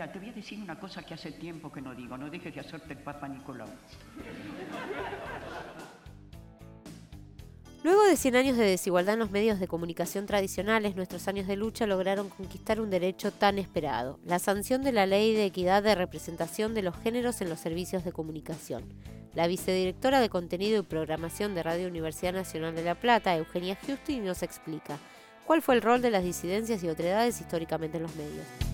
Mira, te voy a decir una cosa que hace tiempo que no digo, no dejes de hacerte el Papa Nicolau. Luego de 100 años de desigualdad en los medios de comunicación tradicionales, nuestros años de lucha lograron conquistar un derecho tan esperado, la sanción de la Ley de Equidad de Representación de los Géneros en los Servicios de Comunicación. La vicedirectora de Contenido y Programación de Radio Universidad Nacional de La Plata, Eugenia Justi, nos explica cuál fue el rol de las disidencias y otredades históricamente en los medios.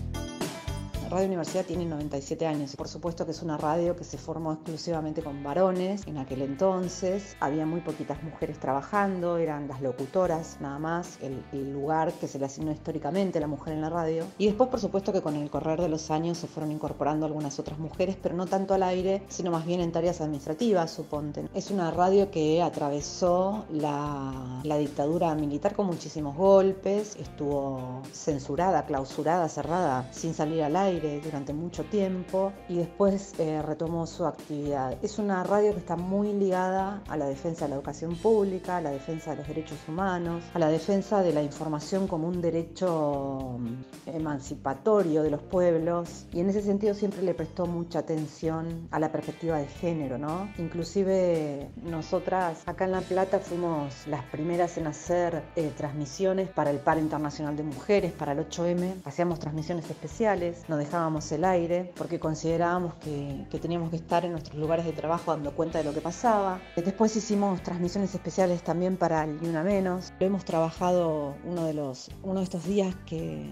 Radio Universidad tiene 97 años. Por supuesto que es una radio que se formó exclusivamente con varones. En aquel entonces había muy poquitas mujeres trabajando, eran las locutoras nada más, el, lugar que se le asignó históricamente a la mujer en la radio. Y después, por supuesto, que con el correr de los años se fueron incorporando algunas otras mujeres, pero no tanto al aire, sino más bien en tareas administrativas, suponte. Es una radio que atravesó la, la dictadura militar con muchísimos golpes, estuvo censurada, clausurada, cerrada, sin salir al aire durante mucho tiempo y después eh, retomó su actividad. Es una radio que está muy ligada a la defensa de la educación pública, a la defensa de los derechos humanos, a la defensa de la información como un derecho mm, emancipatorio de los pueblos y en ese sentido siempre le prestó mucha atención a la perspectiva de género, ¿no? Inclusive nosotras acá en La Plata fuimos las primeras en hacer eh, transmisiones para el Par Internacional de Mujeres, para el 8M, hacíamos transmisiones especiales, nos dejábamos el aire porque considerábamos que, teníamos que estar en nuestros lugares de trabajo dando cuenta de lo que pasaba. Después hicimos transmisiones especiales también para el Ni Una Menos. Lo hemos trabajado uno de, los, uno de estos días que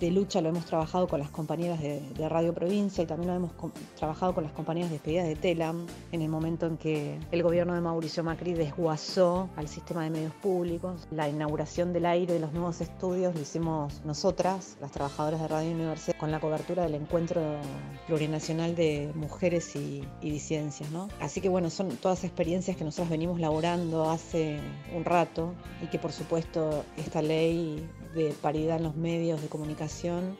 de lucha lo hemos trabajado con las compañeras de, Radio Provincia y también lo hemos trabajado con las compañías despedidas de Telam en el momento en que el gobierno de Mauricio Macri desguazó al sistema de medios públicos. La inauguración del aire de los nuevos estudios lo hicimos nosotras, las trabajadoras de Radio Universidad, con la cobertura del encuentro plurinacional de mujeres y, y disidencias. ¿no? Así que bueno, son todas experiencias que nosotros venimos laborando hace un rato y que por supuesto esta ley de paridad en los medios de comunicación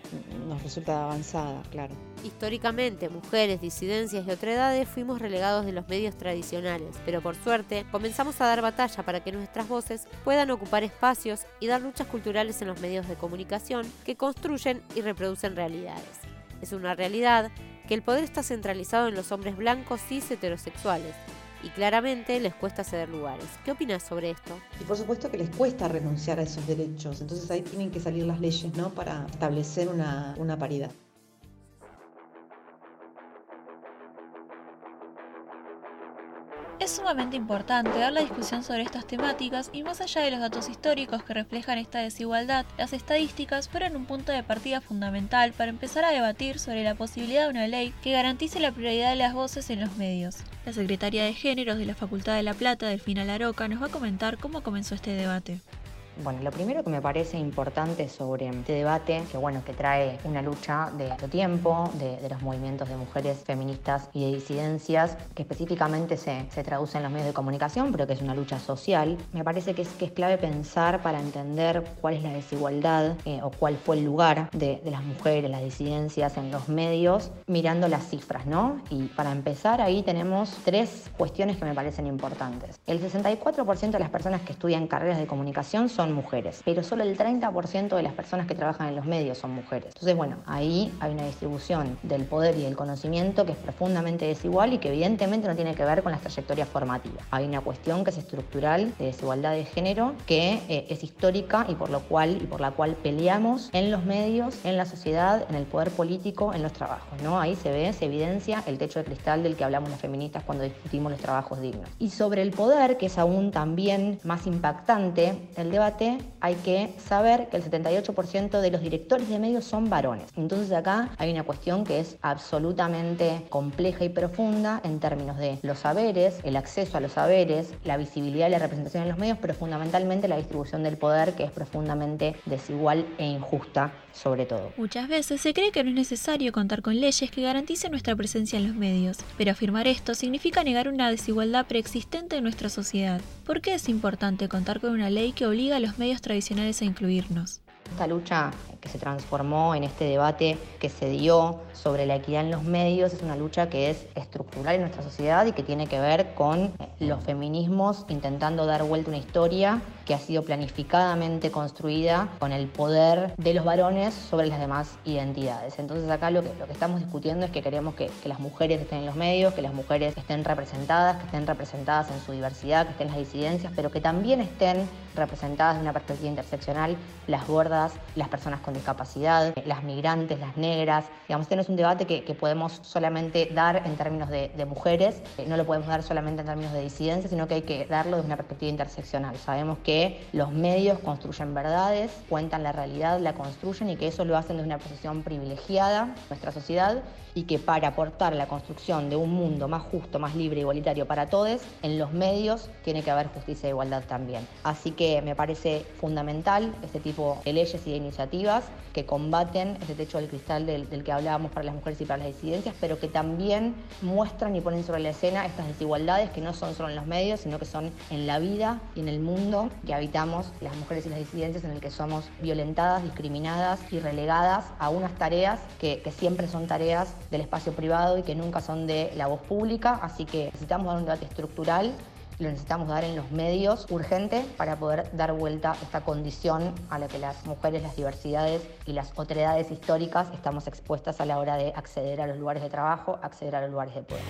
nos resulta avanzada, claro. Históricamente, mujeres, disidencias y otredades fuimos relegados de los medios tradicionales, pero por suerte comenzamos a dar batalla para que nuestras voces puedan ocupar espacios y dar luchas culturales en los medios de comunicación que construyen y reproducen realidades. Es una realidad que el poder está centralizado en los hombres blancos cis heterosexuales, y claramente les cuesta ceder lugares. ¿Qué opinas sobre esto? Y por supuesto que les cuesta renunciar a esos derechos, entonces ahí tienen que salir las leyes ¿no? para establecer una, una paridad. Es sumamente importante dar la discusión sobre estas temáticas y más allá de los datos históricos que reflejan esta desigualdad, las estadísticas fueron un punto de partida fundamental para empezar a debatir sobre la posibilidad de una ley que garantice la prioridad de las voces en los medios. La secretaria de Géneros de la Facultad de La Plata, Delfina Laroca, nos va a comentar cómo comenzó este debate. Bueno, lo primero que me parece importante sobre este debate, que bueno, que trae una lucha de otro tiempo, de, los movimientos de mujeres feministas y de disidencias, que específicamente se, se, traduce en los medios de comunicación, pero que es una lucha social, me parece que es, que es clave pensar para entender cuál es la desigualdad eh, o cuál fue el lugar de, de, las mujeres, las disidencias en los medios, mirando las cifras, ¿no? Y para empezar, ahí tenemos tres cuestiones que me parecen importantes. El 64% de las personas que estudian carreras de comunicación son son mujeres, pero solo el 30% de las personas que trabajan en los medios son mujeres. Entonces, bueno, ahí hay una distribución del poder y del conocimiento que es profundamente desigual y que evidentemente no tiene que ver con las trayectorias formativas. Hay una cuestión que es estructural de desigualdad de género que eh, es histórica y por lo cual y por la cual peleamos en los medios, en la sociedad, en el poder político, en los trabajos, ¿no? Ahí se ve, se evidencia el techo de cristal del que hablamos las feministas cuando discutimos los trabajos dignos. Y sobre el poder, que es aún también más impactante, el debate hay que saber que el 78% de los directores de medios son varones. Entonces acá hay una cuestión que es absolutamente compleja y profunda en términos de los saberes, el acceso a los saberes, la visibilidad y la representación en los medios, pero fundamentalmente la distribución del poder que es profundamente desigual e injusta sobre todo. Muchas veces se cree que no es necesario contar con leyes que garanticen nuestra presencia en los medios, pero afirmar esto significa negar una desigualdad preexistente en nuestra sociedad. ¿Por qué es importante contar con una ley que obliga a los medios tradicionales a incluirnos? Esta lucha que se transformó en este debate que se dio sobre la equidad en los medios es una lucha que es estructural en nuestra sociedad y que tiene que ver con los feminismos intentando dar vuelta una historia que ha sido planificadamente construida con el poder de los varones sobre las demás identidades. Entonces acá lo que, lo que estamos discutiendo es que queremos que, que las mujeres estén en los medios, que las mujeres estén representadas, que estén representadas en su diversidad, que estén las disidencias, pero que también estén representadas de una perspectiva interseccional las gordas, las personas con discapacidad, las migrantes, las negras. Digamos, este no es un debate que, podemos solamente dar en términos de, mujeres, eh, no lo podemos dar solamente en términos de disidencia, sino que hay que darlo desde una perspectiva interseccional. Sabemos que los medios construyen verdades, cuentan la realidad, la construyen y que eso lo hacen desde una posición privilegiada nuestra sociedad y que para aportar la construcción de un mundo más justo, más libre, igualitario para todos, en los medios tiene que haber justicia e igualdad también. Así que me parece fundamental este tipo de leyes y de iniciativas que combaten ese techo del cristal del, que hablábamos para las mujeres y para las disidencias, pero que también muestran y ponen sobre la escena estas desigualdades que no son solo en los medios, sino que son en la vida y en el mundo que habitamos las mujeres y las disidencias, en el que somos violentadas, discriminadas y relegadas a unas tareas que siempre son tareas del espacio privado y que nunca son de la voz pública, así que necesitamos dar un debate estructural lo necesitamos dar en los medios urgente para poder dar vuelta a esta condición a la que las mujeres, las diversidades y las otredades históricas estamos expuestas a la hora de acceder a los lugares de trabajo, acceder a los lugares de poder.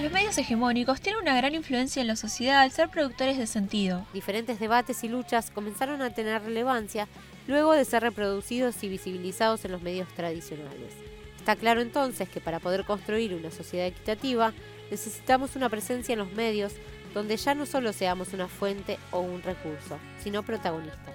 Los medios hegemónicos tienen una gran influencia en la sociedad al ser productores de sentido. Diferentes debates y luchas comenzaron a tener relevancia luego de ser reproducidos y visibilizados en los medios tradicionales. Está claro entonces que para poder construir una sociedad equitativa necesitamos una presencia en los medios donde ya no solo seamos una fuente o un recurso, sino protagonistas.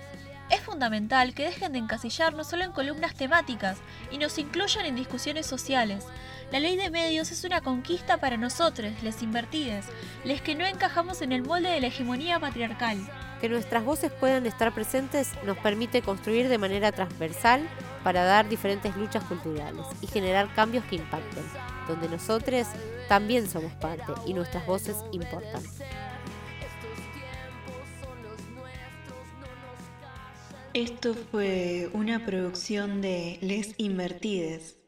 Es fundamental que dejen de encasillarnos solo en columnas temáticas y nos incluyan en discusiones sociales. La ley de medios es una conquista para nosotros, les invertides, les que no encajamos en el molde de la hegemonía patriarcal. Que nuestras voces puedan estar presentes nos permite construir de manera transversal para dar diferentes luchas culturales y generar cambios que impacten, donde nosotros también somos parte y nuestras voces importan. Esto fue una producción de Les Invertides.